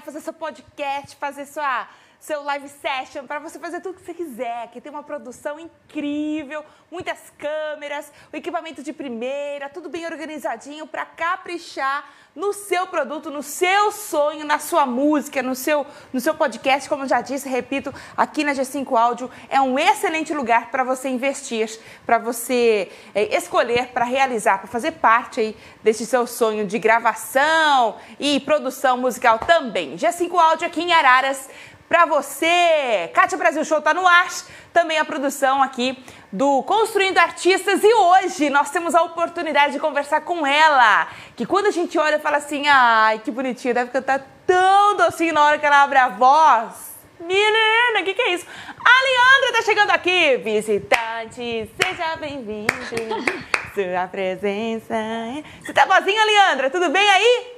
fazer seu podcast, fazer sua seu live session, para você fazer tudo que você quiser. Que tem uma produção incrível, muitas câmeras, o equipamento de primeira, tudo bem organizadinho para caprichar no seu produto, no seu sonho, na sua música, no seu, no seu podcast. Como eu já disse, repito, aqui na G5 Áudio é um excelente lugar para você investir, para você é, escolher, para realizar, para fazer parte aí desse seu sonho de gravação e produção musical também. G5 Áudio aqui em Araras para você. Kátia Brasil Show tá no ar, também a produção aqui do Construindo Artistas e hoje nós temos a oportunidade de conversar com ela, que quando a gente olha fala assim, ai, que bonitinho, deve cantar tão docinho na hora que ela abre a voz. Menina, o que, que é isso? A Leandra tá chegando aqui. Visitante, seja bem-vindo. Sua presença. Você tá boazinha, Leandra? Tudo bem aí?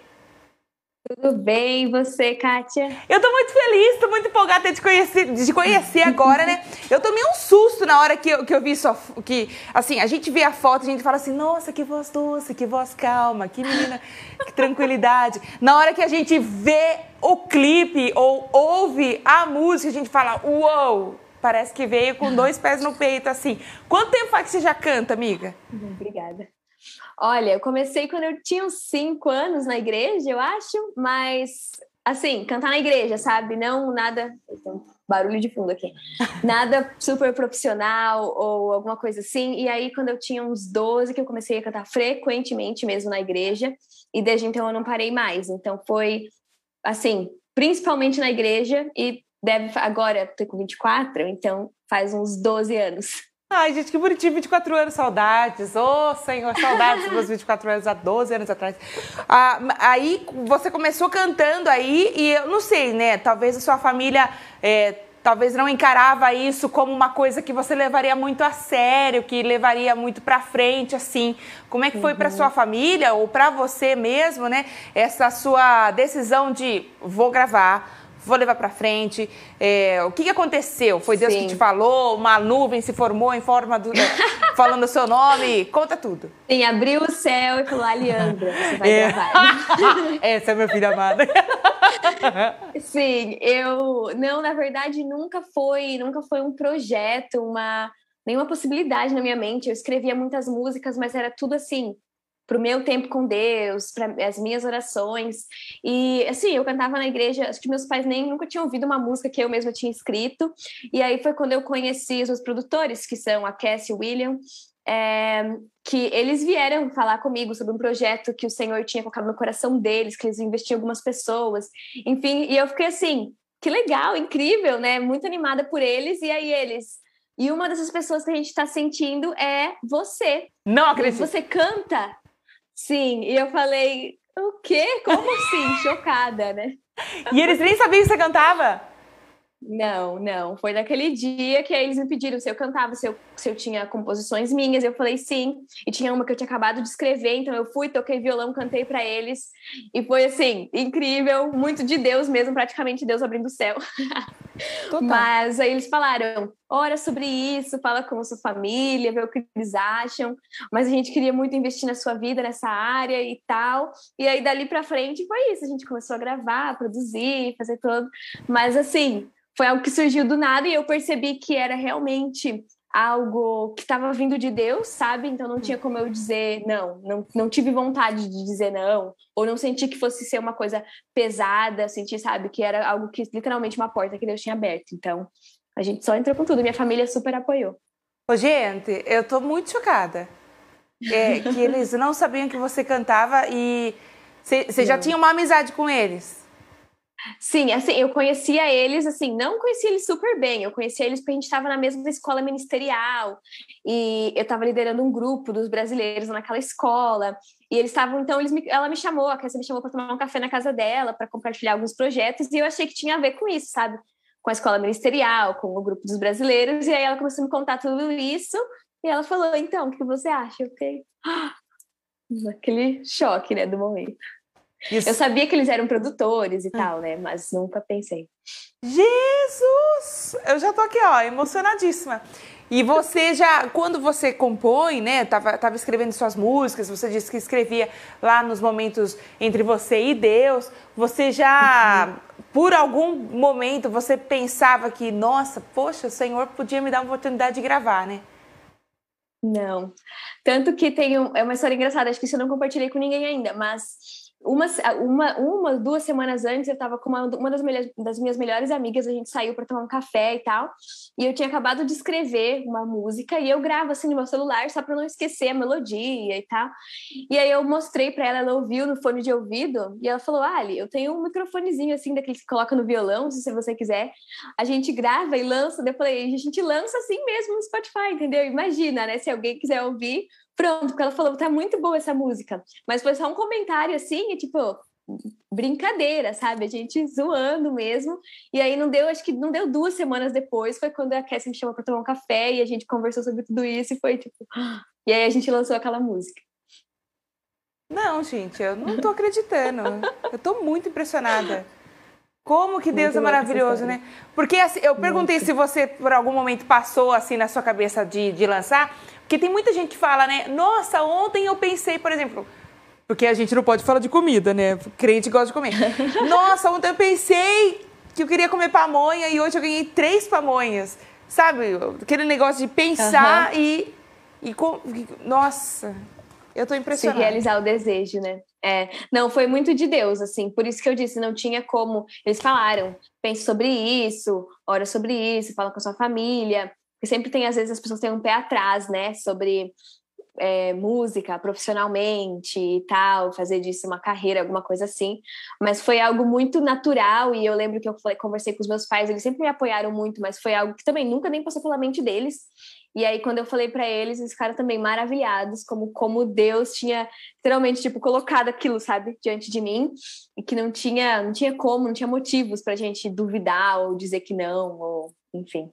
Tudo bem, e você, Kátia? Eu tô muito feliz, tô muito empolgada de conhecer, de conhecer agora, né? Eu tomei um susto na hora que eu, que eu vi sua. Que, assim, a gente vê a foto, a gente fala assim, nossa, que voz doce, que voz calma, que menina, que tranquilidade. Na hora que a gente vê o clipe ou ouve a música, a gente fala, uou! Parece que veio com dois pés no peito, assim. Quanto tempo faz que você já canta, amiga? Obrigada. Olha, eu comecei quando eu tinha uns cinco anos na igreja, eu acho, mas assim, cantar na igreja, sabe? Não nada. barulho de fundo aqui. Nada super profissional ou alguma coisa assim. E aí, quando eu tinha uns 12, que eu comecei a cantar frequentemente mesmo na igreja. E desde então eu não parei mais. Então foi assim, principalmente na igreja. E deve agora, tô com 24, então faz uns 12 anos. Ai, gente, que bonitinho, 24 anos, saudades. Ô, oh, Senhor, saudades dos meus 24 anos, há 12 anos atrás. Ah, aí você começou cantando aí, e eu não sei, né? Talvez a sua família. É, talvez não encarava isso como uma coisa que você levaria muito a sério, que levaria muito para frente, assim. Como é que foi uhum. para sua família ou para você mesmo, né? Essa sua decisão de vou gravar, vou levar para frente. É, o que, que, aconteceu? Foi Deus Sim. que te falou? Uma nuvem se formou em forma do. falando o seu nome? Conta tudo. Sim, abriu o céu e falou, Aliandra, você vai é. gravar. Essa é meu filho amado. Sim, eu. Não, na verdade, nunca foi, nunca foi um projeto, uma nenhuma possibilidade na minha mente. Eu escrevia muitas músicas, mas era tudo assim, para o meu tempo com Deus, para as minhas orações. E assim, eu cantava na igreja, acho que meus pais nem nunca tinham ouvido uma música que eu mesma tinha escrito. E aí foi quando eu conheci os meus produtores, que são a Cassie e o William, é, que eles vieram falar comigo sobre um projeto que o Senhor tinha colocado no coração deles, que eles investiam algumas pessoas. Enfim, e eu fiquei assim, que legal, incrível, né? Muito animada por eles. E aí eles e uma dessas pessoas que a gente está sentindo é você. Não acredito. Você canta Sim, e eu falei, o quê? Como assim? Chocada, né? E eles nem sabiam que você cantava? Não, não. Foi naquele dia que eles me pediram se eu cantava, se eu, se eu tinha composições minhas. Eu falei sim. E tinha uma que eu tinha acabado de escrever, então eu fui, toquei violão, cantei para eles. E foi assim, incrível, muito de Deus mesmo, praticamente Deus abrindo o céu. Total. Mas aí eles falaram: ora sobre isso, fala com a sua família, vê o que eles acham. Mas a gente queria muito investir na sua vida, nessa área e tal. E aí dali para frente foi isso. A gente começou a gravar, produzir, fazer tudo. Mas assim, foi algo que surgiu do nada e eu percebi que era realmente algo que estava vindo de Deus, sabe? Então não tinha como eu dizer não, não, não tive vontade de dizer não, ou não senti que fosse ser uma coisa pesada, senti, sabe, que era algo que literalmente uma porta que Deus tinha aberto. Então a gente só entrou com tudo, minha família super apoiou. Ô, gente, eu tô muito chocada. É, que eles não sabiam que você cantava e você já tinha uma amizade com eles? Sim, assim, eu conhecia eles, assim, não conhecia eles super bem, eu conhecia eles porque a gente estava na mesma escola ministerial e eu estava liderando um grupo dos brasileiros naquela escola e eles estavam, então, eles me, ela me chamou, a Cassia me chamou para tomar um café na casa dela, para compartilhar alguns projetos e eu achei que tinha a ver com isso, sabe? Com a escola ministerial, com o grupo dos brasileiros, e aí ela começou a me contar tudo isso e ela falou, então, o que você acha? Eu fiquei, ah! aquele choque, né, do momento. Isso. Eu sabia que eles eram produtores e hum. tal, né? Mas nunca pensei. Jesus! Eu já tô aqui, ó, emocionadíssima. E você já, quando você compõe, né, tava, tava escrevendo suas músicas, você disse que escrevia lá nos momentos entre você e Deus, você já, uhum. por algum momento, você pensava que, nossa, poxa, o Senhor podia me dar uma oportunidade de gravar, né? Não. Tanto que tem um, é uma história engraçada, acho que isso eu não compartilhei com ninguém ainda, mas uma, uma, uma, duas semanas antes, eu estava com uma, uma das, melhores, das minhas melhores amigas, a gente saiu para tomar um café e tal, e eu tinha acabado de escrever uma música, e eu gravo assim no meu celular, só para não esquecer a melodia e tal. E aí eu mostrei para ela, ela ouviu no fone de ouvido, e ela falou: Ali, eu tenho um microfonezinho assim, daquele que coloca no violão, se você quiser, a gente grava e lança. Daí eu falei: a gente lança assim mesmo no Spotify, entendeu? Imagina, né? Se alguém quiser ouvir, Pronto, porque ela falou, tá muito boa essa música. Mas foi só um comentário assim, e, tipo, brincadeira, sabe? A gente zoando mesmo. E aí não deu, acho que não deu duas semanas depois, foi quando a Cassie me chamou para tomar um café e a gente conversou sobre tudo isso e foi tipo. E aí a gente lançou aquela música. Não, gente, eu não tô acreditando. eu tô muito impressionada. Como que Deus muito é maravilhoso, né? Porque assim, eu perguntei muito. se você por algum momento passou assim na sua cabeça de, de lançar, porque tem muita gente que fala, né? Nossa, ontem eu pensei, por exemplo, porque a gente não pode falar de comida, né? Crente gosta de comer. Nossa, ontem eu pensei que eu queria comer pamonha e hoje eu ganhei três pamonhas. Sabe? Aquele negócio de pensar uhum. e, e. Nossa, eu tô impressionada. Se realizar o desejo, né? É, não, foi muito de Deus, assim, por isso que eu disse, não tinha como. Eles falaram, pense sobre isso, ora sobre isso, fala com a sua família. Porque sempre tem, às vezes, as pessoas têm um pé atrás, né, sobre é, música profissionalmente e tal, fazer disso uma carreira, alguma coisa assim. Mas foi algo muito natural e eu lembro que eu falei, conversei com os meus pais, eles sempre me apoiaram muito, mas foi algo que também nunca nem passou pela mente deles. E aí, quando eu falei para eles, eles ficaram também maravilhados, como, como Deus tinha literalmente, tipo, colocado aquilo, sabe, diante de mim, e que não tinha, não tinha como, não tinha motivos pra gente duvidar ou dizer que não, ou enfim.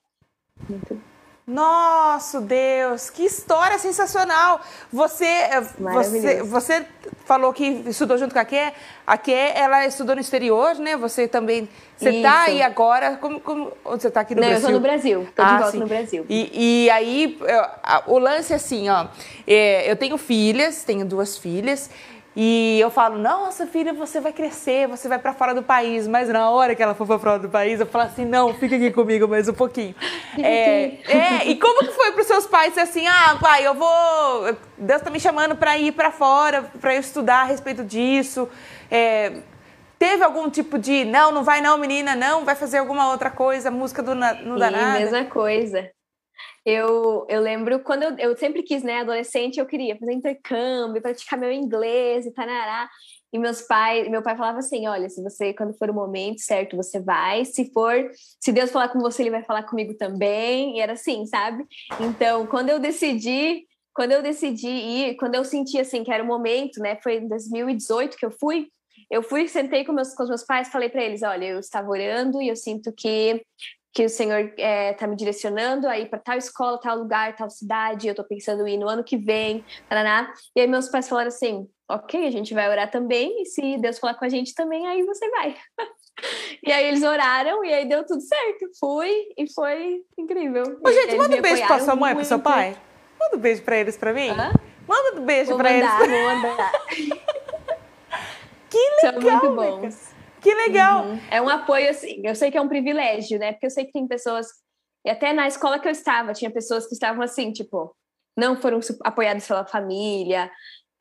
Muito nosso Deus, que história sensacional! Você, eh, você, você falou que estudou junto com a Ké. A Ké, ela estudou no exterior, né? Você também. Você está aí agora? Como, como, onde você está aqui no Não, Brasil? Eu estou no Brasil. Estou ah, de volta sim. no Brasil. E, e aí, eu, o lance é assim, ó. É, eu tenho filhas, tenho duas filhas. E eu falo, nossa filha, você vai crescer, você vai para fora do país. Mas na hora que ela for para fora do país, eu falo assim, não, fica aqui comigo mais um pouquinho. É, é, e como que foi para os seus pais ser assim, ah, pai, eu vou, Deus está me chamando para ir para fora, para eu estudar a respeito disso. É, teve algum tipo de, não, não vai não, menina, não, vai fazer alguma outra coisa, música do, não dá nada? mesma coisa. Eu, eu lembro quando eu, eu sempre quis, né, adolescente, eu queria fazer intercâmbio, praticar meu inglês e tarará. E meus pais, meu pai falava assim: olha, se você, quando for o momento certo, você vai. Se for, se Deus falar com você, ele vai falar comigo também. E era assim, sabe? Então, quando eu decidi, quando eu decidi ir, quando eu senti assim que era o momento, né? Foi em 2018 que eu fui. Eu fui, sentei com meus, com meus pais, falei para eles: olha, eu estava orando e eu sinto que que o Senhor está é, tá me direcionando aí para tal escola, tal lugar, tal cidade, eu estou pensando em ir no ano que vem, taraná. E aí meus pais falaram assim, ok, a gente vai orar também, e se Deus falar com a gente também, aí você vai. e aí eles oraram, e aí deu tudo certo. Fui, e foi incrível. Ô, gente, manda um beijo para sua mãe, para seu pai. Manda um beijo para eles para mim. Hã? Manda um beijo para eles. Vou mandar. que legal, São muito bons. Que legal! Uhum. É um apoio, assim, eu sei que é um privilégio, né? Porque eu sei que tem pessoas, e até na escola que eu estava, tinha pessoas que estavam assim, tipo, não foram apoiadas pela família,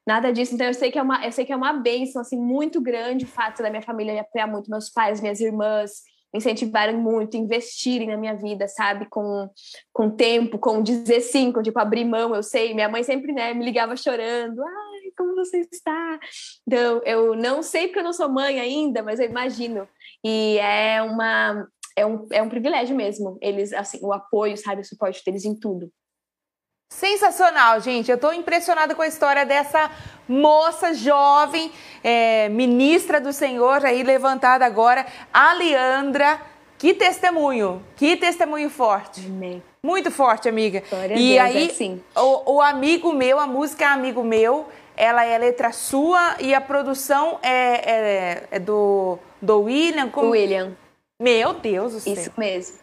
nada disso. Então eu sei que é uma, eu sei que é uma bênção, assim, muito grande o fato da minha família me apoiar muito, meus pais, minhas irmãs, me incentivaram muito, investirem na minha vida, sabe? Com, com tempo, com dizer sim, com tipo abrir mão, eu sei. Minha mãe sempre, né, me ligava chorando, ai, como você está? Então, eu não sei porque eu não sou mãe ainda, mas eu imagino. E é uma é um, é um privilégio mesmo. Eles, assim, o apoio, sabe, o suporte deles em tudo. Sensacional, gente. Eu estou impressionada com a história dessa moça jovem, é, ministra do Senhor, aí levantada agora, a Leandra. Que testemunho, que testemunho forte. Amém. Muito forte, amiga. Glória e Deus, aí, é assim. o, o amigo meu, a música é amigo meu, ela é letra sua e a produção é, é, é do, do William. Como... William. Meu Deus do céu. Isso mesmo.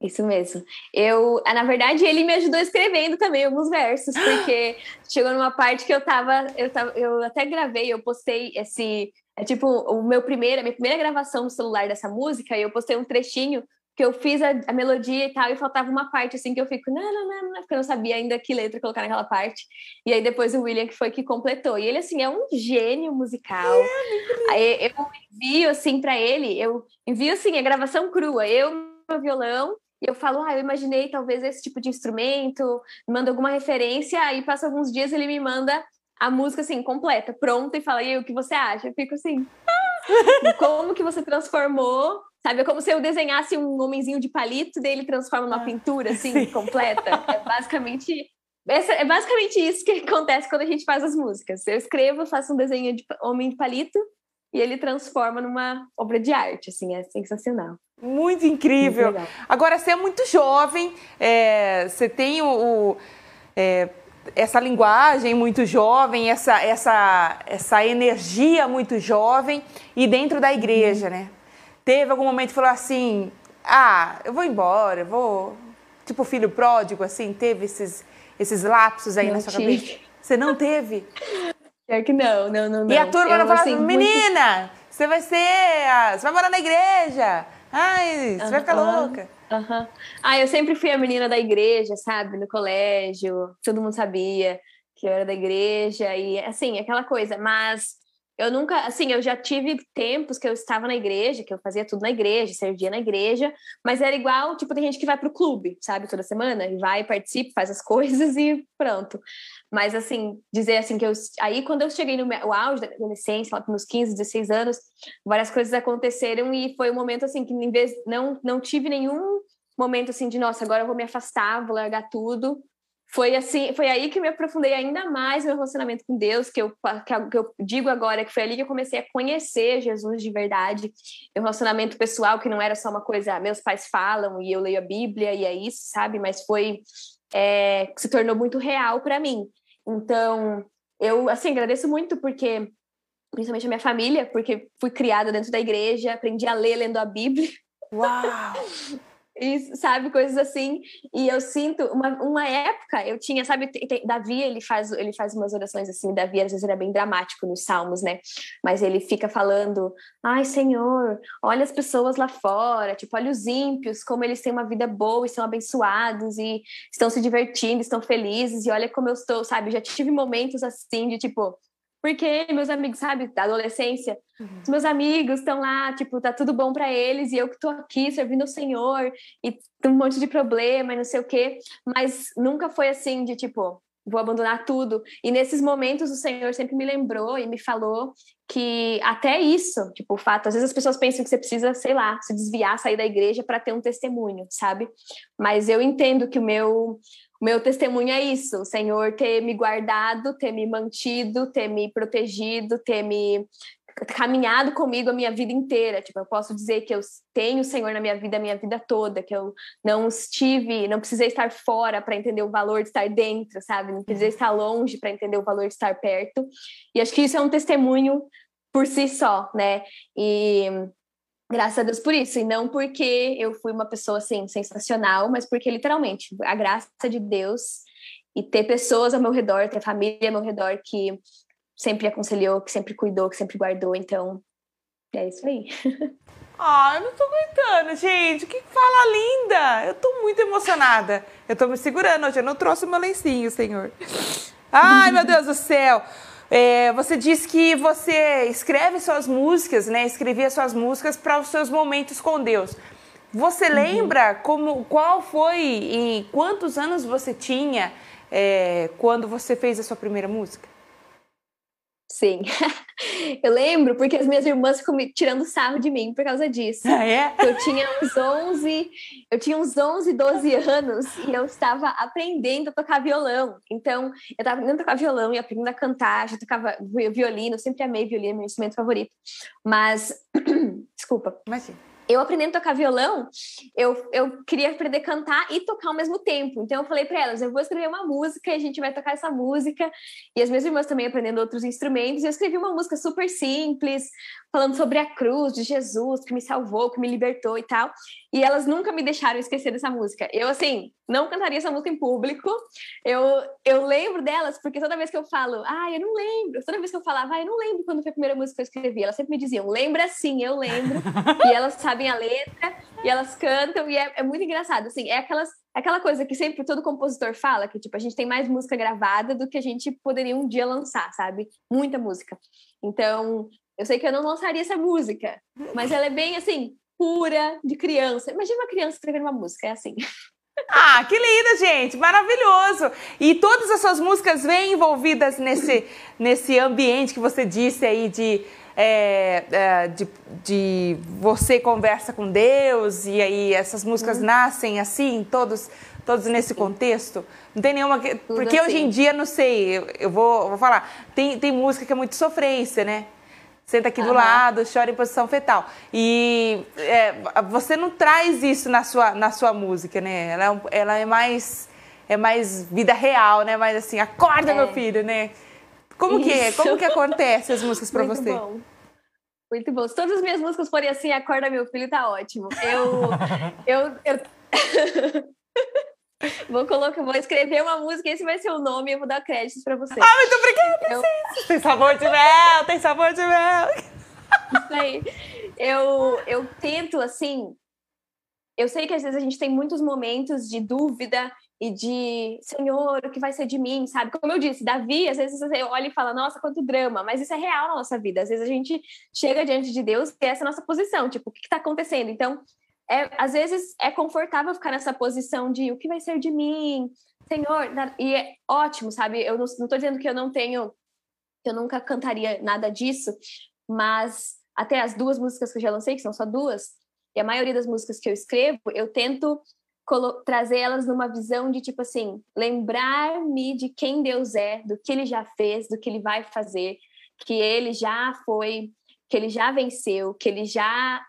Isso mesmo. Eu, ah, na verdade, ele me ajudou escrevendo também alguns versos, porque chegou numa parte que eu tava, eu tava, eu até gravei, eu postei esse, é tipo o meu primeiro, a minha primeira gravação no celular dessa música, e eu postei um trechinho que eu fiz a, a, melodia e tal, e faltava uma parte assim que eu fico, não, não, não, não, porque eu não sabia ainda que letra colocar naquela parte. E aí depois o William que foi que completou. E ele assim é um gênio musical. É, aí eu envio assim para ele, eu envio assim a gravação crua, eu meu violão e eu falo, ah, eu imaginei talvez esse tipo de instrumento, manda alguma referência, aí passa alguns dias ele me manda a música assim, completa, pronta, e fala, e aí, o que você acha? Eu fico assim, como que você transformou? Sabe, é como se eu desenhasse um homenzinho de palito, daí ele transforma numa ah, pintura, assim, Sim. completa. É basicamente é basicamente isso que acontece quando a gente faz as músicas. Eu escrevo, faço um desenho de homem de palito e ele transforma numa obra de arte, assim, é sensacional. Muito incrível. Muito Agora, você é muito jovem, é, você tem o, o é, essa linguagem muito jovem, essa, essa, essa energia muito jovem e dentro da igreja, uhum. né? Teve algum momento que falou assim, ah, eu vou embora, eu vou... Tipo filho pródigo, assim, teve esses, esses lapsos aí não na sua tive. cabeça? Você não teve? É que não, não, não. E a turma eu, não falava, assim, menina, muito... você vai ser... Você vai morar na igreja Ai, você vai ficar louca. Uhum. Ah, eu sempre fui a menina da igreja, sabe? No colégio, todo mundo sabia que eu era da igreja e assim, aquela coisa. Mas eu nunca, assim, eu já tive tempos que eu estava na igreja, que eu fazia tudo na igreja, servia na igreja, mas era igual, tipo, tem gente que vai pro clube, sabe, toda semana, e vai, participa, faz as coisas e pronto. Mas, assim, dizer assim que eu. Aí, quando eu cheguei no meu, auge da adolescência, lá nos 15, 16 anos, várias coisas aconteceram e foi um momento, assim, que em vez. Não, não tive nenhum momento, assim, de nossa, agora eu vou me afastar, vou largar tudo. Foi assim, foi aí que eu me aprofundei ainda mais no meu relacionamento com Deus, que eu, que eu digo agora, que foi ali que eu comecei a conhecer Jesus de verdade, meu relacionamento pessoal, que não era só uma coisa, meus pais falam e eu leio a Bíblia e é isso, sabe? Mas foi é, que se tornou muito real para mim. Então, eu, assim, agradeço muito porque, principalmente a minha família, porque fui criada dentro da igreja, aprendi a ler lendo a Bíblia. Uau! e sabe coisas assim. E eu sinto uma, uma época eu tinha sabe tem, Davi ele faz ele faz umas orações assim Davi às vezes era bem dramático nos salmos né? Mas ele fica falando ai Senhor olha as pessoas lá fora tipo olha os ímpios como eles têm uma vida boa e são abençoados e estão se divertindo estão felizes e olha como eu estou sabe? Já tive momentos assim de tipo porque meus amigos, sabe, da adolescência, uhum. os meus amigos estão lá, tipo, tá tudo bom para eles e eu que tô aqui servindo o Senhor e tem um monte de problema e não sei o quê, mas nunca foi assim de tipo, vou abandonar tudo. E nesses momentos o Senhor sempre me lembrou e me falou que até isso, tipo, o fato, às vezes as pessoas pensam que você precisa, sei lá, se desviar, sair da igreja para ter um testemunho, sabe? Mas eu entendo que o meu o meu testemunho é isso, o Senhor ter me guardado, ter me mantido, ter me protegido, ter me caminhado comigo a minha vida inteira. Tipo, eu posso dizer que eu tenho o Senhor na minha vida a minha vida toda, que eu não estive, não precisei estar fora para entender o valor de estar dentro, sabe? Não precisei estar longe para entender o valor de estar perto. E acho que isso é um testemunho por si só, né? E Graças a Deus por isso, e não porque eu fui uma pessoa assim sensacional, mas porque literalmente a graça de Deus e ter pessoas ao meu redor, ter família ao meu redor que sempre aconselhou, que sempre cuidou, que sempre guardou, então é isso aí. Ah, eu não tô aguentando, gente. Que fala linda! Eu tô muito emocionada. Eu tô me segurando hoje. Eu não trouxe meu lencinho, senhor. Ai, meu Deus do céu. É, você disse que você escreve suas músicas, né? Escrevia suas músicas para os seus momentos com Deus. Você uhum. lembra como, qual foi e quantos anos você tinha é, quando você fez a sua primeira música? Sim. Eu lembro porque as minhas irmãs ficam tirando sarro de mim por causa disso. Ah, é? Eu tinha uns 11, eu tinha uns 11, 12 anos e eu estava aprendendo a tocar violão. Então, eu estava aprendendo a tocar violão e aprendendo a cantar, já tocava violino, sempre amei violino, meu instrumento favorito. Mas, desculpa. Imagina eu aprendendo a tocar violão, eu, eu queria aprender a cantar e tocar ao mesmo tempo. Então eu falei para elas, eu vou escrever uma música e a gente vai tocar essa música. E as minhas irmãs também aprendendo outros instrumentos. Eu escrevi uma música super simples, falando sobre a cruz de Jesus que me salvou, que me libertou e tal. E elas nunca me deixaram esquecer dessa música. Eu, assim, não cantaria essa música em público. Eu, eu lembro delas, porque toda vez que eu falo, ah, eu não lembro. Toda vez que eu falava, ah, eu não lembro quando foi a primeira música que eu escrevi. Elas sempre me diziam, lembra sim, eu lembro. e elas sabem a letra, e elas cantam, e é, é muito engraçado. Assim, é aquelas aquela coisa que sempre todo compositor fala, que tipo, a gente tem mais música gravada do que a gente poderia um dia lançar, sabe? Muita música. Então, eu sei que eu não lançaria essa música, mas ela é bem assim, pura, de criança. Imagina uma criança escrevendo uma música, é assim. Ah, que linda, gente! Maravilhoso! E todas as suas músicas vêm envolvidas nesse, nesse ambiente que você disse aí de, é, é, de, de, você conversa com Deus e aí essas músicas hum. nascem assim, todos, todos nesse contexto? Não tem nenhuma. Porque assim. hoje em dia, não sei, eu, eu vou, vou falar, tem, tem música que é muito sofrência, né? Senta aqui uhum. do lado, chora em posição fetal. E é, você não traz isso na sua, na sua música, né? Ela é, ela é mais é mais vida real, né? Mais assim, acorda, é. meu filho, né? Como isso. que é? Como que acontece as músicas para você? Bom. Muito bom. Se todas as minhas músicas forem assim, acorda, meu filho, tá ótimo. Eu. eu, eu... Vou colocar, vou escrever uma música, esse vai ser o nome e eu vou dar créditos para você. Ah, muito obrigada, eu... Tem sabor de mel, tem sabor de mel. Isso aí. Eu, eu tento, assim. Eu sei que às vezes a gente tem muitos momentos de dúvida e de Senhor, o que vai ser de mim, sabe? Como eu disse, Davi, às vezes você olha e fala, nossa, quanto drama, mas isso é real na nossa vida. Às vezes a gente chega diante de Deus e essa é a nossa posição, tipo, o que está acontecendo? Então, é, às vezes é confortável ficar nessa posição de o que vai ser de mim, Senhor, e é ótimo, sabe? Eu não, estou dizendo que eu não tenho, que eu nunca cantaria nada disso, mas até as duas músicas que eu já lancei, que são só duas, e a maioria das músicas que eu escrevo, eu tento trazer elas numa visão de tipo assim, lembrar-me de quem Deus é, do que ele já fez, do que ele vai fazer, que ele já foi, que ele já venceu, que ele já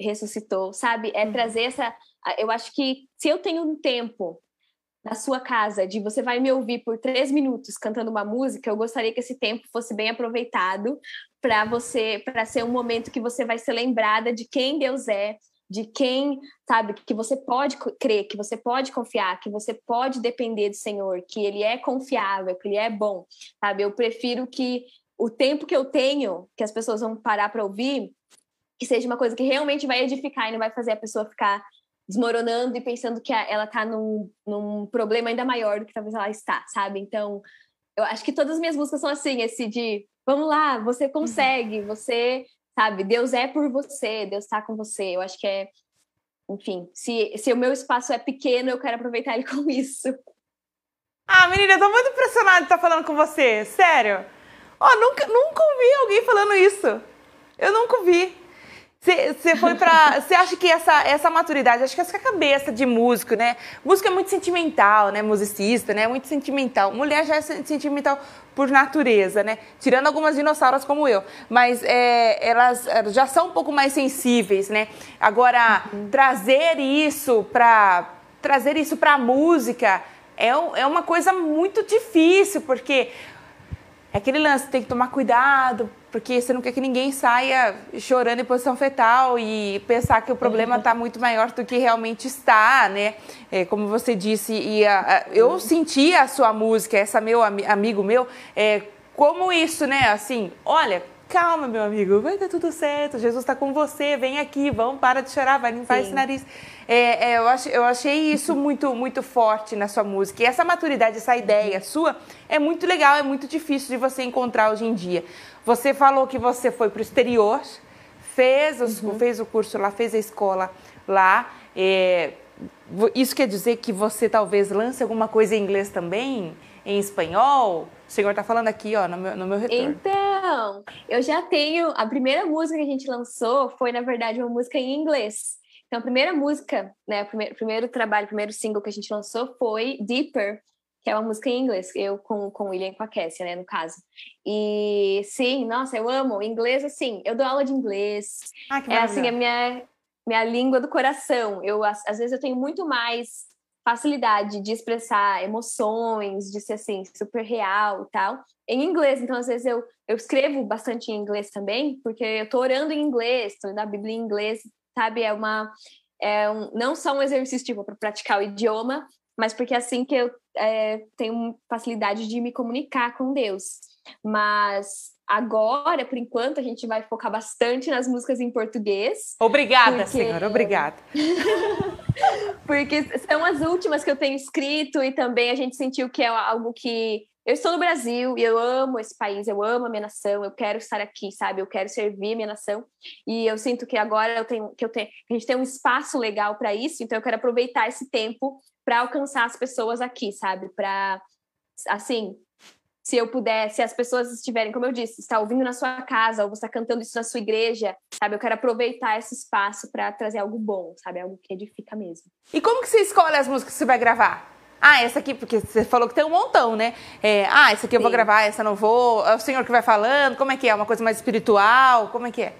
ressuscitou, sabe? É uhum. trazer essa. Eu acho que se eu tenho um tempo na sua casa de você vai me ouvir por três minutos cantando uma música, eu gostaria que esse tempo fosse bem aproveitado para você, para ser um momento que você vai ser lembrada de quem Deus é, de quem, sabe, que você pode crer, que você pode confiar, que você pode depender do Senhor, que Ele é confiável, que Ele é bom, sabe? Eu prefiro que o tempo que eu tenho, que as pessoas vão parar para ouvir, que seja uma coisa que realmente vai edificar e não vai fazer a pessoa ficar desmoronando e pensando que ela está num, num problema ainda maior do que talvez ela está, sabe? Então, eu acho que todas as minhas músicas são assim, esse de vamos lá, você consegue, você, sabe, Deus é por você, Deus está com você. Eu acho que é, enfim, se, se o meu espaço é pequeno, eu quero aproveitar ele com isso. Ah, menina, eu tô muito impressionada de estar falando com você, sério. Ó, oh, nunca, nunca ouvi alguém falando isso. Eu nunca ouvi. Você foi pra. Você acha que essa, essa maturidade, acho que essa cabeça de músico, né? Música é muito sentimental, né? Musicista, né? Muito sentimental. Mulher já é sentimental por natureza, né? Tirando algumas dinossauras como eu. Mas é, elas já são um pouco mais sensíveis, né? Agora, uhum. trazer isso para trazer isso para a música é, é uma coisa muito difícil, porque é aquele lance, tem que tomar cuidado, porque você não quer que ninguém saia chorando em posição fetal e pensar que o problema está muito maior do que realmente está, né? É, como você disse, e a, a, eu senti a sua música, essa meu amigo meu, é, como isso, né? Assim, olha, calma, meu amigo, vai dar tudo certo, Jesus está com você, vem aqui, vamos, para de chorar, vai limpar Sim. esse nariz. É, é, eu, ach, eu achei isso muito, muito forte na sua música. E essa maturidade, essa ideia sua, é muito legal, é muito difícil de você encontrar hoje em dia. Você falou que você foi para o exterior, fez, os, uhum. fez o curso lá, fez a escola lá. É, isso quer dizer que você talvez lance alguma coisa em inglês também? Em espanhol? O senhor está falando aqui, ó, no meu, no meu retorno. Então, eu já tenho. A primeira música que a gente lançou foi, na verdade, uma música em inglês. Então, a primeira música, né, o primeiro, primeiro trabalho, o primeiro single que a gente lançou foi Deeper, que é uma música em inglês, eu com, com o William e com a Cassia, né, no caso. E sim, nossa, eu amo inglês, assim, eu dou aula de inglês. Ah, que é assim, a minha, minha língua do coração. Eu, às, vezes, eu tenho muito mais facilidade de expressar emoções, de ser assim, super real e tal, em inglês. Então, às vezes, eu, eu escrevo bastante em inglês também, porque eu tô orando em inglês, tô lendo a Bíblia em inglês, sabe? É uma. É um, não só um exercício tipo, para praticar o idioma, mas porque é assim que eu é, tenho facilidade de me comunicar com Deus. Mas agora, por enquanto, a gente vai focar bastante nas músicas em português. Obrigada, porque... senhora, obrigada. porque são as últimas que eu tenho escrito e também a gente sentiu que é algo que eu estou no Brasil e eu amo esse país, eu amo a minha nação, eu quero estar aqui, sabe? Eu quero servir a minha nação. E eu sinto que agora eu tenho que eu tenho, a gente tem um espaço legal para isso, então eu quero aproveitar esse tempo para alcançar as pessoas aqui, sabe? Para assim, se eu puder, se as pessoas estiverem, como eu disse, está ouvindo na sua casa ou você está cantando isso na sua igreja, sabe? Eu quero aproveitar esse espaço para trazer algo bom, sabe? Algo que edifica mesmo. E como que você escolhe as músicas que você vai gravar? Ah, essa aqui, porque você falou que tem um montão, né? É, ah, essa aqui eu Sim. vou gravar, essa não vou. É o senhor que vai falando? Como é que é? Uma coisa mais espiritual? Como é que é?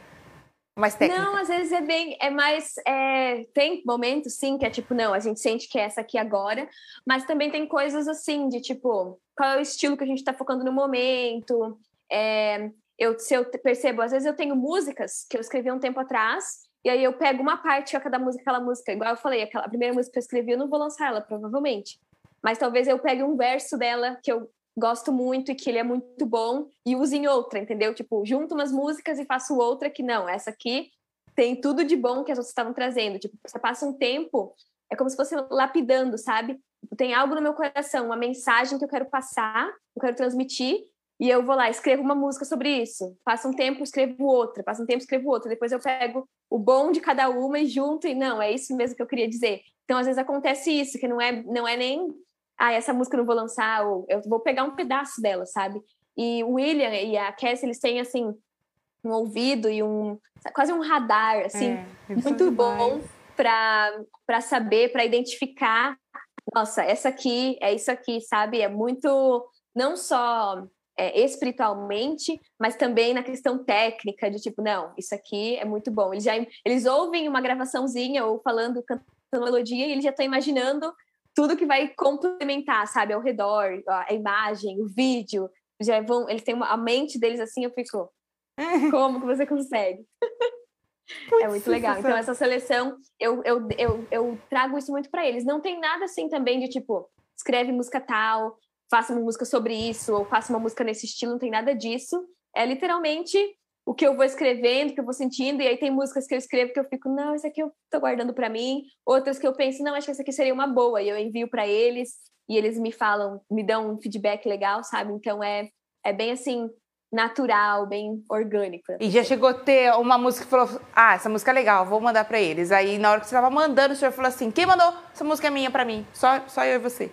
Mais técnica? Não, às vezes é bem. É mais. É, tem momentos, sim, que é tipo, não, a gente sente que é essa aqui agora. Mas também tem coisas assim, de tipo, qual é o estilo que a gente tá focando no momento. É, eu, se eu percebo, às vezes eu tenho músicas que eu escrevi um tempo atrás e aí eu pego uma parte a cada música, aquela música, igual eu falei, aquela a primeira música que eu escrevi, eu não vou lançar ela, provavelmente. Mas talvez eu pegue um verso dela que eu gosto muito e que ele é muito bom e use em outra, entendeu? Tipo, junto umas músicas e faço outra que não, essa aqui tem tudo de bom que as outras estavam trazendo. Tipo, você passa um tempo, é como se fosse lapidando, sabe? Tipo, tem algo no meu coração, uma mensagem que eu quero passar, eu quero transmitir, e eu vou lá, escrevo uma música sobre isso. Passa um tempo, escrevo outra. Passa um tempo, escrevo outra. Depois eu pego o bom de cada uma e junto e não, é isso mesmo que eu queria dizer. Então, às vezes acontece isso, que não é, não é nem, ah, essa música eu não vou lançar, ou eu vou pegar um pedaço dela, sabe? E o William e a Cassie, eles têm, assim, um ouvido e um, quase um radar, assim, é, muito bom para saber, para identificar, nossa, essa aqui é isso aqui, sabe? É muito, não só é, espiritualmente, mas também na questão técnica, de tipo, não, isso aqui é muito bom. Eles, já, eles ouvem uma gravaçãozinha ou falando, cantando melodia, e eles já estão imaginando tudo que vai complementar, sabe, ao redor, a imagem, o vídeo. Já vão, eles têm uma, a mente deles assim, eu fico, como que você consegue? é muito legal. Então, essa seleção, eu, eu, eu, eu trago isso muito para eles. Não tem nada assim também de tipo, escreve música tal, faça uma música sobre isso, ou faça uma música nesse estilo, não tem nada disso. É literalmente o que eu vou escrevendo, o que eu vou sentindo, e aí tem músicas que eu escrevo que eu fico, não, isso aqui eu tô guardando para mim, outras que eu penso, não, acho que essa aqui seria uma boa, e eu envio para eles, e eles me falam, me dão um feedback legal, sabe? Então é, é bem assim, natural, bem orgânico. E já chegou a ter uma música que falou, ah, essa música é legal, vou mandar para eles. Aí na hora que você tava mandando, o senhor falou assim, quem mandou? Essa música é minha para mim, só, só eu e você.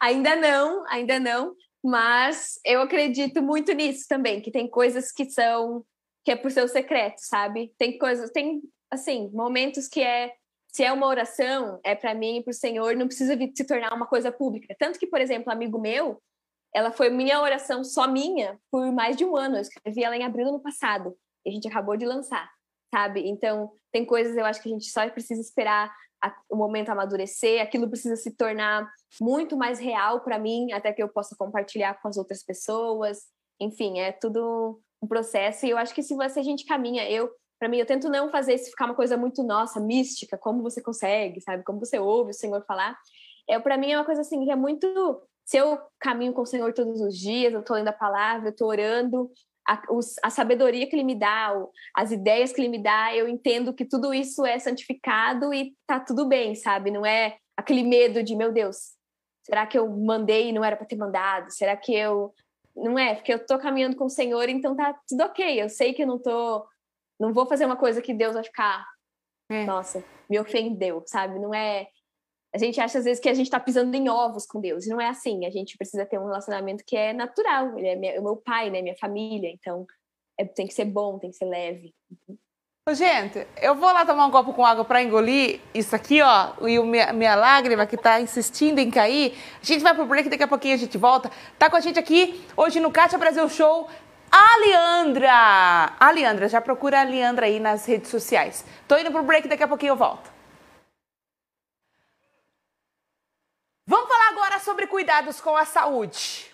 Ainda não, ainda não, mas eu acredito muito nisso também, que tem coisas que são que é por seu secreto, sabe? Tem coisas, tem assim, momentos que é se é uma oração, é para mim e para o Senhor, não precisa se tornar uma coisa pública. Tanto que, por exemplo, amigo meu, ela foi minha oração só minha por mais de um ano. Eu escrevi ela em abril do ano passado e a gente acabou de lançar, sabe? Então, tem coisas eu acho que a gente só precisa esperar o momento amadurecer, aquilo precisa se tornar muito mais real para mim, até que eu possa compartilhar com as outras pessoas. Enfim, é tudo um processo. E eu acho que se você a gente caminha, eu para mim eu tento não fazer isso ficar uma coisa muito nossa, mística, como você consegue, sabe? Como você ouve o Senhor falar. É para mim é uma coisa assim que é muito se eu caminho com o Senhor todos os dias, eu estou lendo a palavra, eu estou orando, a, os, a, sabedoria que ele me dá, as ideias que ele me dá, eu entendo que tudo isso é santificado e tá tudo bem, sabe? Não é aquele medo de, meu Deus, será que eu mandei e não era para ter mandado? Será que eu. Não é, porque eu tô caminhando com o Senhor, então tá tudo ok. Eu sei que eu não tô. Não vou fazer uma coisa que Deus vai ficar. É. Nossa, me ofendeu, sabe? Não é. A gente acha às vezes que a gente está pisando em ovos com Deus, e não é assim. A gente precisa ter um relacionamento que é natural. Ele é meu, meu pai, né? Minha família. Então, é, tem que ser bom, tem que ser leve. Gente, eu vou lá tomar um copo com água para engolir isso aqui, ó, e o minha, minha lágrima que tá insistindo em cair. A gente vai pro break, daqui a pouquinho a gente volta. Tá com a gente aqui hoje no Kátia Brasil Show, a Leandra. A Leandra, já procura a Leandra aí nas redes sociais. Tô indo pro break, daqui a pouquinho eu volto. Vamos falar agora sobre cuidados com a saúde.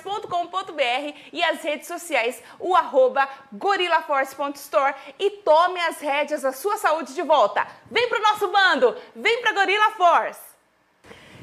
gorilaforce.com.br e as redes sociais, o arroba gorilaforce.store e tome as rédeas da sua saúde de volta. Vem pro nosso bando, vem pra Gorilla Force!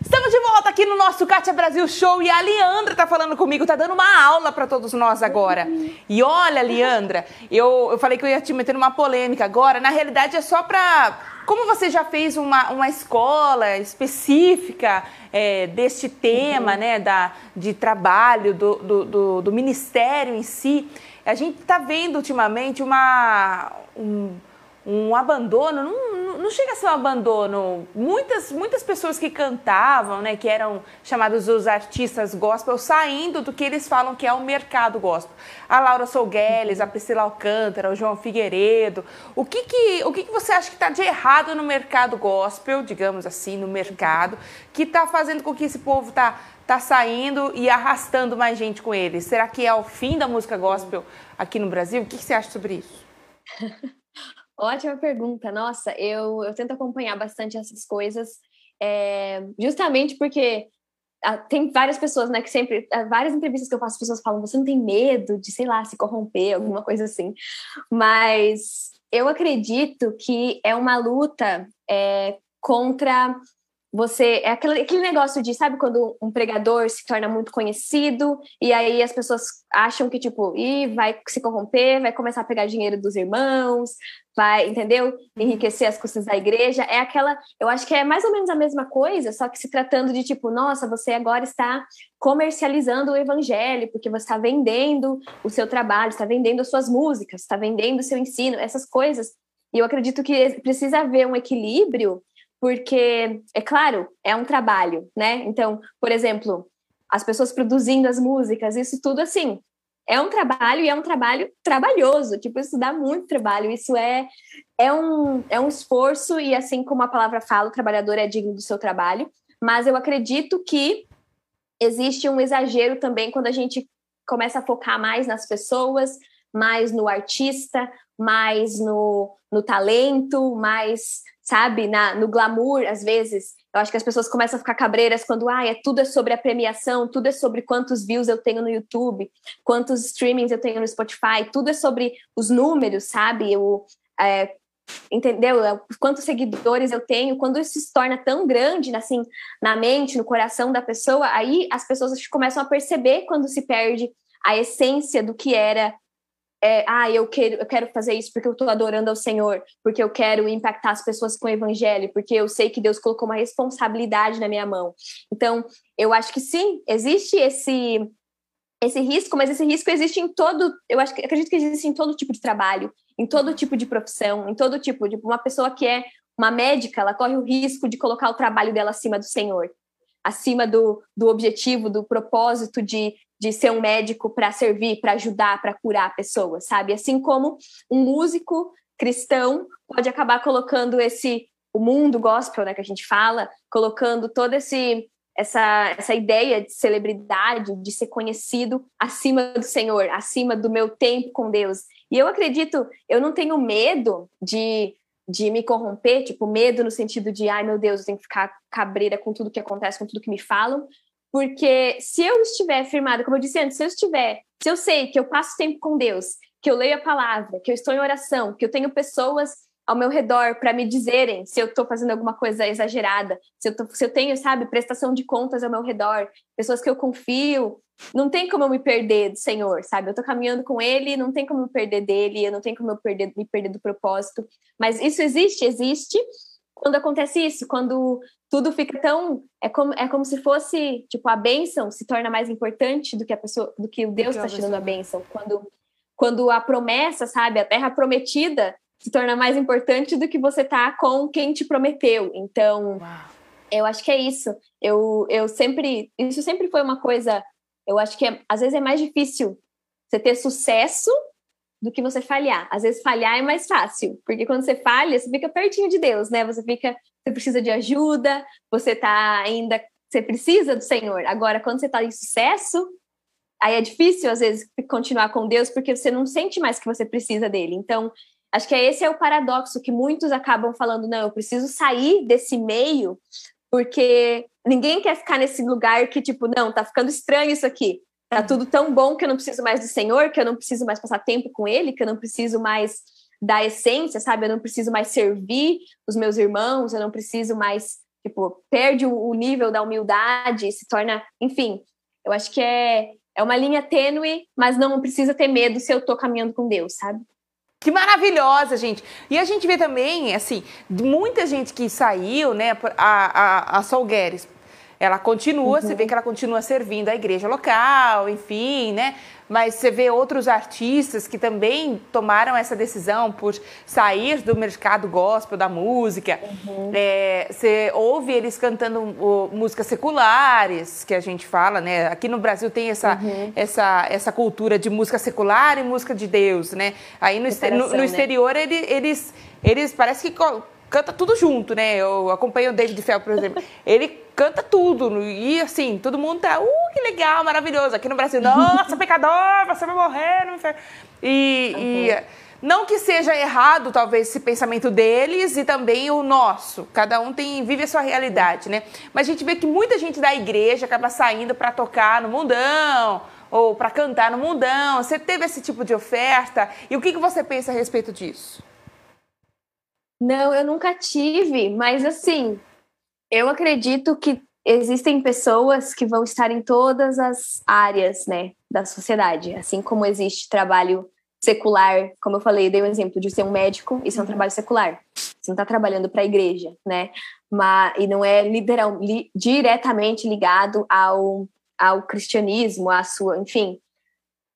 Estamos de volta aqui no nosso Kátia Brasil Show e a Leandra tá falando comigo, tá dando uma aula para todos nós agora. E olha, Leandra, eu, eu falei que eu ia te meter numa polêmica agora, na realidade é só para como você já fez uma, uma escola específica é, deste tema, uhum. né, da, de trabalho, do, do, do, do ministério em si, a gente está vendo ultimamente uma, um, um abandono, não, não chega a ser um abandono. Muitas, muitas pessoas que cantavam, né, que eram chamados os artistas gospel, saindo do que eles falam que é o mercado gospel. A Laura Sougueles, a Priscila Alcântara, o João Figueiredo. O que, que, o que, que você acha que está de errado no mercado gospel, digamos assim, no mercado, que está fazendo com que esse povo está tá saindo e arrastando mais gente com eles? Será que é o fim da música gospel aqui no Brasil? O que, que você acha sobre isso? Ótima pergunta. Nossa, eu, eu tento acompanhar bastante essas coisas, é, justamente porque ah, tem várias pessoas, né, que sempre, ah, várias entrevistas que eu faço, as pessoas falam, você não tem medo de, sei lá, se corromper, alguma coisa assim. Mas eu acredito que é uma luta é, contra você é aquele, aquele negócio de, sabe, quando um pregador se torna muito conhecido e aí as pessoas acham que, tipo, e vai se corromper, vai começar a pegar dinheiro dos irmãos, vai, entendeu? Enriquecer as custas da igreja. É aquela, eu acho que é mais ou menos a mesma coisa, só que se tratando de, tipo, nossa, você agora está comercializando o evangelho, porque você está vendendo o seu trabalho, está vendendo as suas músicas, está vendendo o seu ensino, essas coisas. E eu acredito que precisa haver um equilíbrio porque, é claro, é um trabalho, né? Então, por exemplo, as pessoas produzindo as músicas, isso tudo assim, é um trabalho e é um trabalho trabalhoso, tipo, isso dá muito trabalho, isso é, é, um, é um esforço e assim como a palavra fala, o trabalhador é digno do seu trabalho, mas eu acredito que existe um exagero também quando a gente começa a focar mais nas pessoas, mais no artista, mais no, no talento, mais sabe, na, no glamour, às vezes. Eu acho que as pessoas começam a ficar cabreiras quando, ah, é, tudo é sobre a premiação, tudo é sobre quantos views eu tenho no YouTube, quantos streamings eu tenho no Spotify, tudo é sobre os números, sabe? O, é, entendeu? É, quantos seguidores eu tenho, quando isso se torna tão grande, assim, na mente, no coração da pessoa, aí as pessoas começam a perceber quando se perde a essência do que era é, ah, eu quero, eu quero fazer isso porque eu estou adorando ao Senhor, porque eu quero impactar as pessoas com o Evangelho, porque eu sei que Deus colocou uma responsabilidade na minha mão. Então, eu acho que sim, existe esse esse risco, mas esse risco existe em todo, eu acho acredito que existe em todo tipo de trabalho, em todo tipo de profissão, em todo tipo de uma pessoa que é uma médica, ela corre o risco de colocar o trabalho dela acima do Senhor, acima do, do objetivo, do propósito de de ser um médico para servir, para ajudar, para curar pessoas, sabe? Assim como um músico cristão pode acabar colocando esse o mundo gospel, né, que a gente fala, colocando todo esse essa, essa ideia de celebridade, de ser conhecido acima do Senhor, acima do meu tempo com Deus. E eu acredito, eu não tenho medo de, de me corromper, tipo, medo no sentido de, ai meu Deus, eu tenho que ficar cabreira com tudo que acontece, com tudo que me falam, porque se eu estiver firmada, como eu disse antes, se eu estiver, se eu sei que eu passo tempo com Deus, que eu leio a palavra, que eu estou em oração, que eu tenho pessoas ao meu redor para me dizerem se eu estou fazendo alguma coisa exagerada, se eu, tô, se eu tenho, sabe, prestação de contas ao meu redor, pessoas que eu confio. Não tem como eu me perder do Senhor, sabe? Eu estou caminhando com Ele, não tem como eu me perder dele, eu não tenho como eu perder, me perder do propósito. Mas isso existe, existe. Quando acontece isso, quando tudo fica tão é como é como se fosse tipo a bênção se torna mais importante do que a pessoa do que o Deus está te dando a bênção quando quando a promessa sabe a terra prometida se torna mais importante do que você tá com quem te prometeu. Então, Uau. eu acho que é isso. Eu, eu sempre. Isso sempre foi uma coisa. Eu acho que é, às vezes é mais difícil você ter sucesso do que você falhar. Às vezes falhar é mais fácil, porque quando você falha, você fica pertinho de Deus, né? Você fica, você precisa de ajuda, você tá ainda, você precisa do Senhor. Agora, quando você tá em sucesso, aí é difícil às vezes continuar com Deus porque você não sente mais que você precisa dele. Então, Acho que esse é o paradoxo que muitos acabam falando, não, eu preciso sair desse meio, porque ninguém quer ficar nesse lugar que, tipo, não, tá ficando estranho isso aqui. Tá tudo tão bom que eu não preciso mais do Senhor, que eu não preciso mais passar tempo com Ele, que eu não preciso mais da essência, sabe? Eu não preciso mais servir os meus irmãos, eu não preciso mais, tipo, perde o, nível da humildade, se torna, enfim. Eu acho que é, é uma linha tênue, mas não precisa ter medo se eu tô caminhando com Deus, sabe? Que maravilhosa, gente. E a gente vê também, assim, muita gente que saiu, né, a, a, a Sol Guedes, ela continua, uhum. você vê que ela continua servindo a igreja local, enfim, né? mas você vê outros artistas que também tomaram essa decisão por sair do mercado gospel da música. Uhum. É, você ouve eles cantando músicas seculares, que a gente fala, né? Aqui no Brasil tem essa, uhum. essa, essa cultura de música secular e música de Deus, né? Aí no, no, no né? exterior ele, eles, eles parece que canta tudo junto, né? Eu acompanho o David Fell, por exemplo. Ele canta tudo. E assim, todo mundo tá, uh, que legal, maravilhoso. Aqui no Brasil, nossa, pecador, você vai morrer no inferno. E, uhum. e, não que seja errado, talvez, esse pensamento deles e também o nosso. Cada um tem vive a sua realidade, né? Mas a gente vê que muita gente da igreja acaba saindo para tocar no mundão ou para cantar no mundão. Você teve esse tipo de oferta? E o que, que você pensa a respeito disso? Não, eu nunca tive, mas assim, eu acredito que existem pessoas que vão estar em todas as áreas, né, da sociedade, assim como existe trabalho secular, como eu falei, eu dei um exemplo de ser um médico, isso é um uhum. trabalho secular. Você não está trabalhando para a igreja, né? Mas, e não é literal, li, diretamente ligado ao, ao cristianismo, à sua, enfim.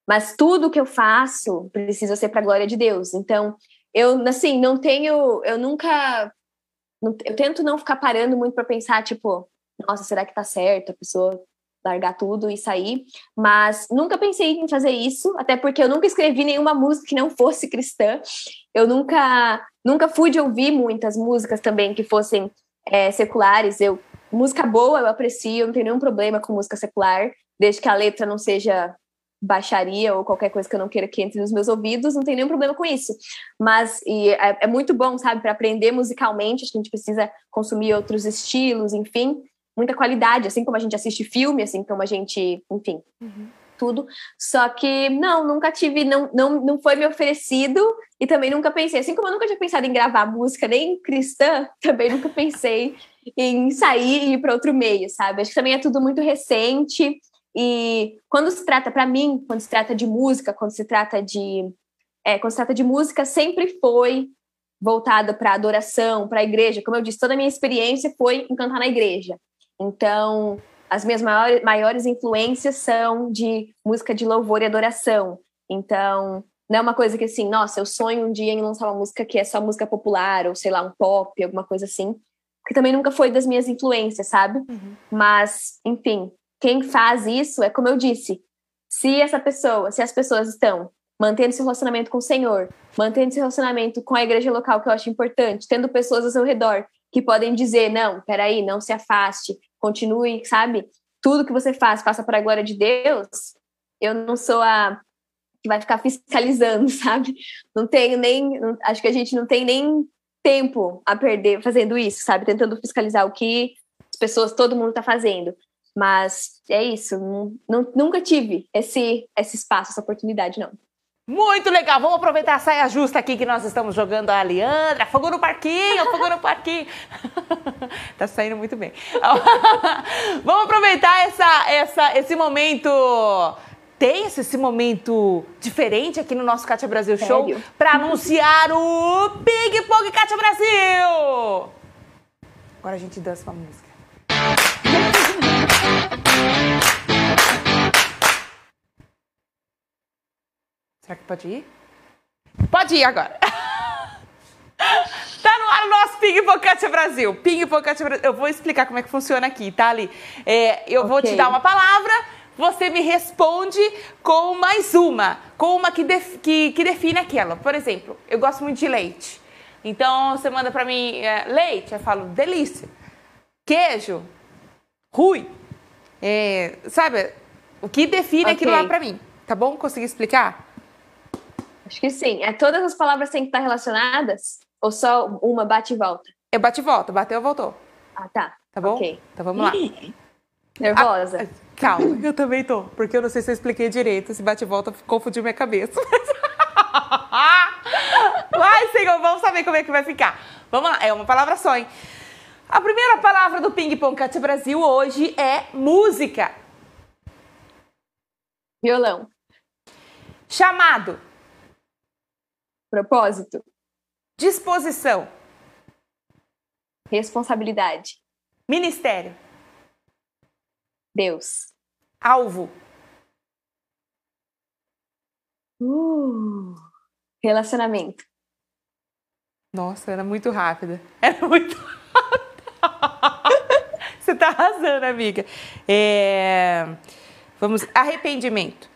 Mas tudo que eu faço precisa ser para a glória de Deus. Então, eu, assim, não tenho, eu nunca, eu tento não ficar parando muito para pensar, tipo, nossa, será que tá certo a pessoa largar tudo e sair? Mas nunca pensei em fazer isso, até porque eu nunca escrevi nenhuma música que não fosse cristã. Eu nunca, nunca fui de ouvir muitas músicas também que fossem é, seculares. Eu música boa eu aprecio, eu não tenho nenhum problema com música secular, desde que a letra não seja baixaria ou qualquer coisa que eu não queira que entre nos meus ouvidos, não tem nenhum problema com isso. Mas e é, é muito bom, sabe, para aprender musicalmente, acho que a gente precisa consumir outros estilos, enfim, muita qualidade, assim como a gente assiste filme, assim como a gente, enfim, uhum. tudo. Só que não, nunca tive, não, não, não foi me oferecido e também nunca pensei, assim como eu nunca tinha pensado em gravar música nem cristã, também nunca pensei em sair e ir para outro meio, sabe? Acho que também é tudo muito recente e quando se trata, para mim, quando se trata de música, quando se trata de. É, quando se trata de música, sempre foi voltada para adoração, para a igreja. Como eu disse, toda a minha experiência foi em cantar na igreja. Então, as minhas maiores, maiores influências são de música de louvor e adoração. Então, não é uma coisa que assim, nossa, eu sonho um dia em lançar uma música que é só música popular, ou sei lá, um pop, alguma coisa assim. Que também nunca foi das minhas influências, sabe? Uhum. Mas, enfim, quem faz isso é como eu disse, se essa pessoa, se as pessoas estão mantendo esse relacionamento com o Senhor, mantendo esse relacionamento com a igreja local, que eu acho importante, tendo pessoas ao seu redor que podem dizer, não, peraí, não se afaste, continue, sabe? Tudo que você faz, faça para a glória de Deus. Eu não sou a que vai ficar fiscalizando, sabe? Não tenho nem, acho que a gente não tem nem tempo a perder fazendo isso, sabe? Tentando fiscalizar o que as pessoas, todo mundo está fazendo. Mas é isso, nunca tive esse, esse espaço, essa oportunidade, não. Muito legal. Vamos aproveitar a saia justa aqui que nós estamos jogando a Leandra. Fogo no parquinho, fogo no parquinho. tá saindo muito bem. Vamos aproveitar essa, essa, esse momento tenso, esse momento diferente aqui no nosso Cátia Brasil Show para anunciar o Ping Pong Cátia Brasil. Agora a gente dança uma música. Será que pode ir? Pode ir agora. Tá no ar o nosso Ping Pong Brasil. Ping Pong Brasil. Eu vou explicar como é que funciona aqui, tá, Ali? É, eu okay. vou te dar uma palavra, você me responde com mais uma, com uma que, def, que, que define aquela. Por exemplo, eu gosto muito de leite. Então, você manda pra mim é, leite, eu falo delícia. Queijo, ruim. É, sabe, o que define okay. aquilo lá pra mim, tá bom? Consegui explicar? Acho que sim. É, todas as palavras têm que estar relacionadas? Ou só uma bate e volta? Eu bate e volta, bateu, voltou. Ah, tá. Tá bom? Ok. Então vamos lá. Nervosa? Ah, calma, eu também tô. Porque eu não sei se eu expliquei direito. Esse bate e volta confundiu minha cabeça. Vai, Senhor, vamos saber como é que vai ficar. Vamos lá, é uma palavra só, hein? A primeira palavra do Ping Pong Cat Brasil hoje é música. Violão. Chamado. Propósito. Disposição. Responsabilidade. Ministério. Deus. Alvo. Uh, relacionamento. Nossa, era muito rápida. Era muito rápida. Você tá arrasando, amiga. É... Vamos. Arrependimento.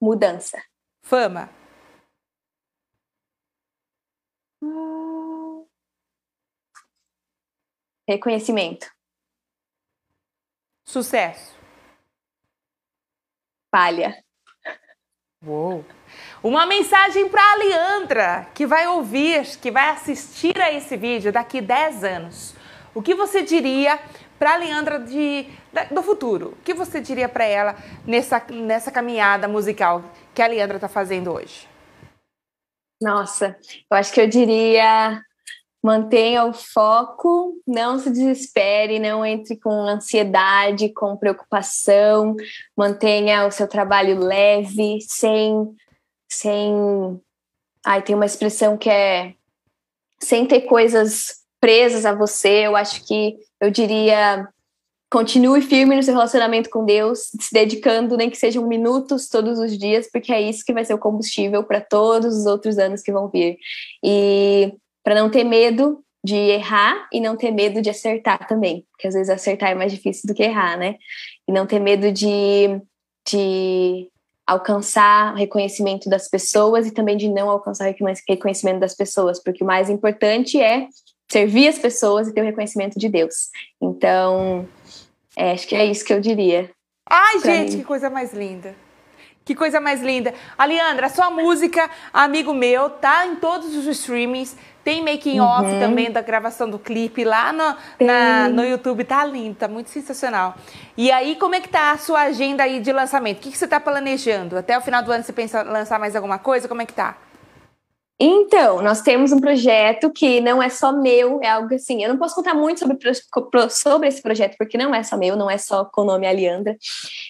Mudança. Fama. Reconhecimento. Sucesso. Palha. Uou. Uma mensagem para a Leandra, que vai ouvir, que vai assistir a esse vídeo daqui 10 anos. O que você diria para a Leandra de, do futuro? O que você diria para ela nessa, nessa caminhada musical que a Leandra está fazendo hoje? Nossa, eu acho que eu diria mantenha o foco, não se desespere, não entre com ansiedade, com preocupação, mantenha o seu trabalho leve, sem sem ai tem uma expressão que é sem ter coisas presas a você. Eu acho que eu diria continue firme no seu relacionamento com Deus, se dedicando, nem que sejam minutos todos os dias, porque é isso que vai ser o combustível para todos os outros anos que vão vir. E para não ter medo de errar e não ter medo de acertar também, porque às vezes acertar é mais difícil do que errar, né? E não ter medo de, de alcançar o reconhecimento das pessoas e também de não alcançar o reconhecimento das pessoas, porque o mais importante é servir as pessoas e ter o reconhecimento de Deus. Então, é, acho que é isso que eu diria. Ai, gente, mim. que coisa mais linda. Que coisa mais linda. Aliandra, a sua música, amigo meu, tá em todos os streamings. Tem making off uhum. também da gravação do clipe lá no, na, no YouTube. Tá lindo, tá muito sensacional. E aí, como é que tá a sua agenda aí de lançamento? O que, que você tá planejando? Até o final do ano você pensa lançar mais alguma coisa? Como é que tá? Então, nós temos um projeto que não é só meu, é algo assim. Eu não posso contar muito sobre, sobre esse projeto, porque não é só meu, não é só com o nome Aliandra.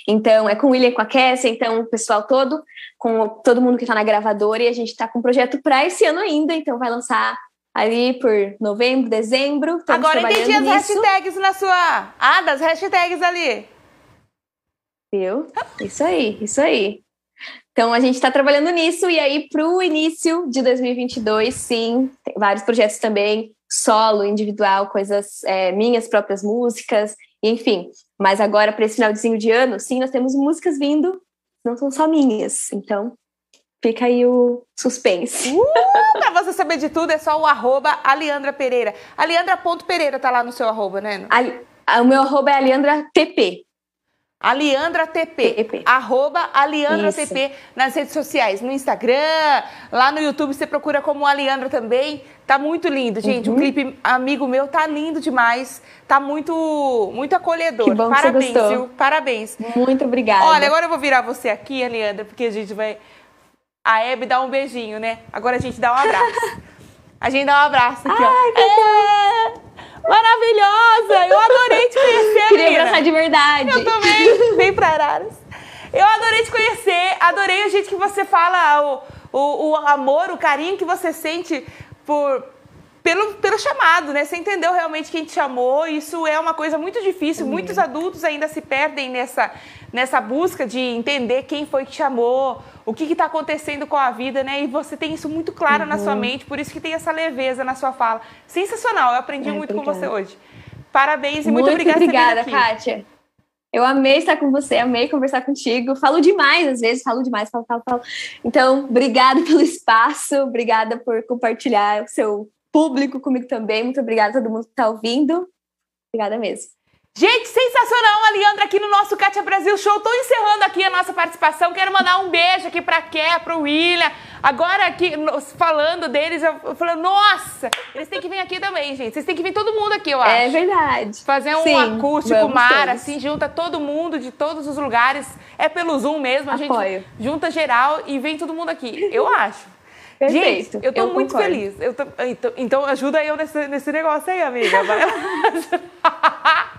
Então, é com o William e com a Cassia, então o pessoal todo, com todo mundo que está na gravadora, e a gente está com um projeto para esse ano ainda, então vai lançar ali por novembro, dezembro. Agora entendi as nisso. hashtags na sua. Ah, das hashtags ali. Viu? Isso aí, isso aí. Então a gente está trabalhando nisso e aí para o início de 2022, sim, tem vários projetos também, solo, individual, coisas é, minhas próprias músicas, enfim. Mas agora para esse finalzinho de ano, sim, nós temos músicas vindo, não são só minhas. Então fica aí o suspense. Uh, para você saber de tudo é só o arroba Aliandra Pereira. Aliandra.pereira tá lá no seu arroba, né? o meu arroba é Aliandra TP. A Leandra TP. TP. Arroba a Leandra Isso. TP nas redes sociais. No Instagram, lá no YouTube você procura como a Leandra também. Tá muito lindo, gente. Uhum. O clipe amigo meu tá lindo demais. Tá muito, muito acolhedor. Que bom Parabéns, que você viu? Parabéns. Muito obrigada. Olha, agora eu vou virar você aqui, Leandra, porque a gente vai. A Hebe dá um beijinho, né? Agora a gente dá um abraço. a gente dá um abraço aqui, Ai, ó. Que é... Maravilhosa! Eu adorei te conhecer, Queria menina. abraçar de verdade. Eu também. Vem pra Araras. Eu adorei te conhecer, adorei o jeito que você fala, o, o, o amor, o carinho que você sente por, pelo, pelo chamado, né? Você entendeu realmente quem te chamou. Isso é uma coisa muito difícil. Uhum. Muitos adultos ainda se perdem nessa, nessa busca de entender quem foi que chamou, o que está acontecendo com a vida, né? E você tem isso muito claro uhum. na sua uhum. mente, por isso que tem essa leveza na sua fala. Sensacional, eu aprendi Ai, muito obrigada. com você hoje. Parabéns e muito, muito obrigada, obrigada Kátia. Eu amei estar com você, amei conversar contigo. Falo demais, às vezes, falo demais, falo, falo, falo. Então, obrigada pelo espaço, obrigada por compartilhar o seu público comigo também. Muito obrigada a todo mundo que está ouvindo. Obrigada mesmo. Gente, sensacional a Leandra aqui no nosso Kátia Brasil Show. Tô encerrando aqui a nossa participação. Quero mandar um beijo aqui pra Ké, pro William. Agora aqui, falando deles, eu falei, nossa, eles têm que vir aqui também, gente. Vocês têm que vir todo mundo aqui, eu é acho. É verdade. Fazer um Sim, acústico mar, assim, junta todo mundo de todos os lugares. É pelo Zoom mesmo, a Apoio. gente junta geral e vem todo mundo aqui. Eu acho. Perfeito. Gente, eu tô eu muito concordo. feliz. Tô, então, então, ajuda eu nesse, nesse negócio aí, amiga.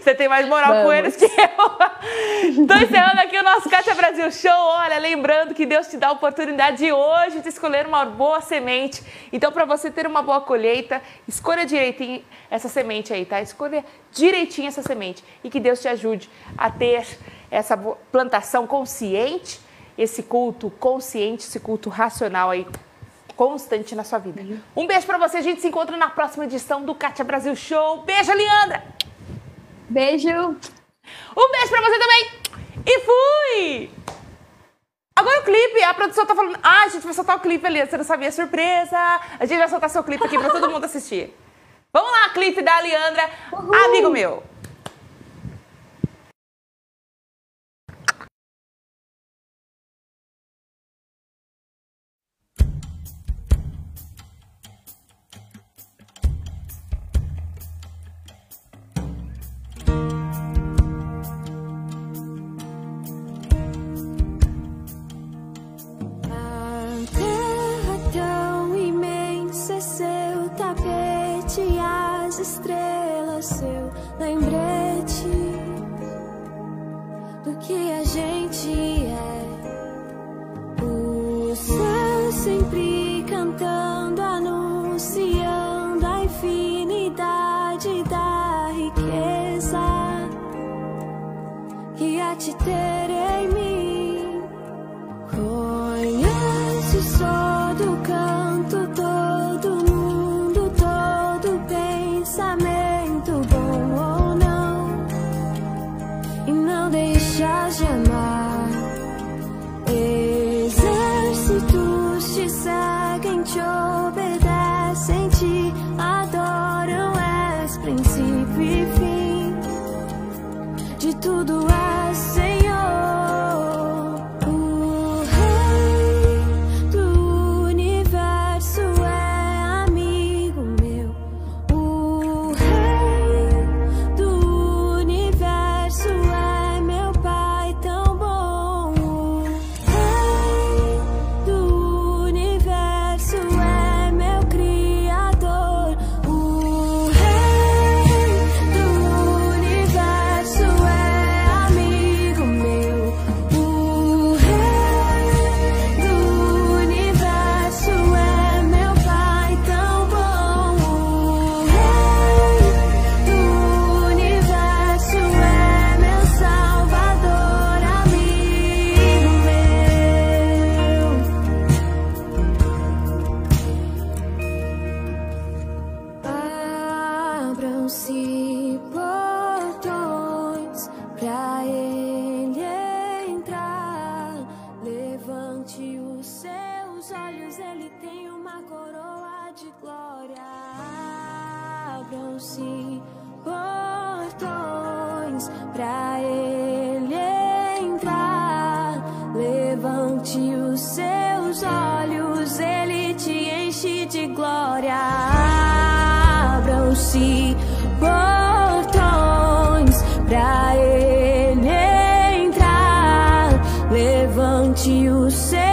Você tem mais moral Vamos. com eles que eu. Estou encerrando aqui o nosso Caixa Brasil Show. Olha, lembrando que Deus te dá a oportunidade hoje de escolher uma boa semente. Então, para você ter uma boa colheita, escolha direitinho essa semente aí, tá? Escolha direitinho essa semente. E que Deus te ajude a ter essa plantação consciente esse culto consciente, esse culto racional aí constante na sua vida. Um beijo para você, a gente se encontra na próxima edição do Kátia Brasil Show. Beijo, Leandra! Beijo! Um beijo para você também! E fui! Agora o clipe, a produção tá falando, ah, a gente vai soltar o clipe ali, você não sabia, surpresa! A gente vai soltar seu clipe aqui para todo mundo assistir. Vamos lá, clipe da Leandra, Uhul. amigo meu! Tudo Levante os seus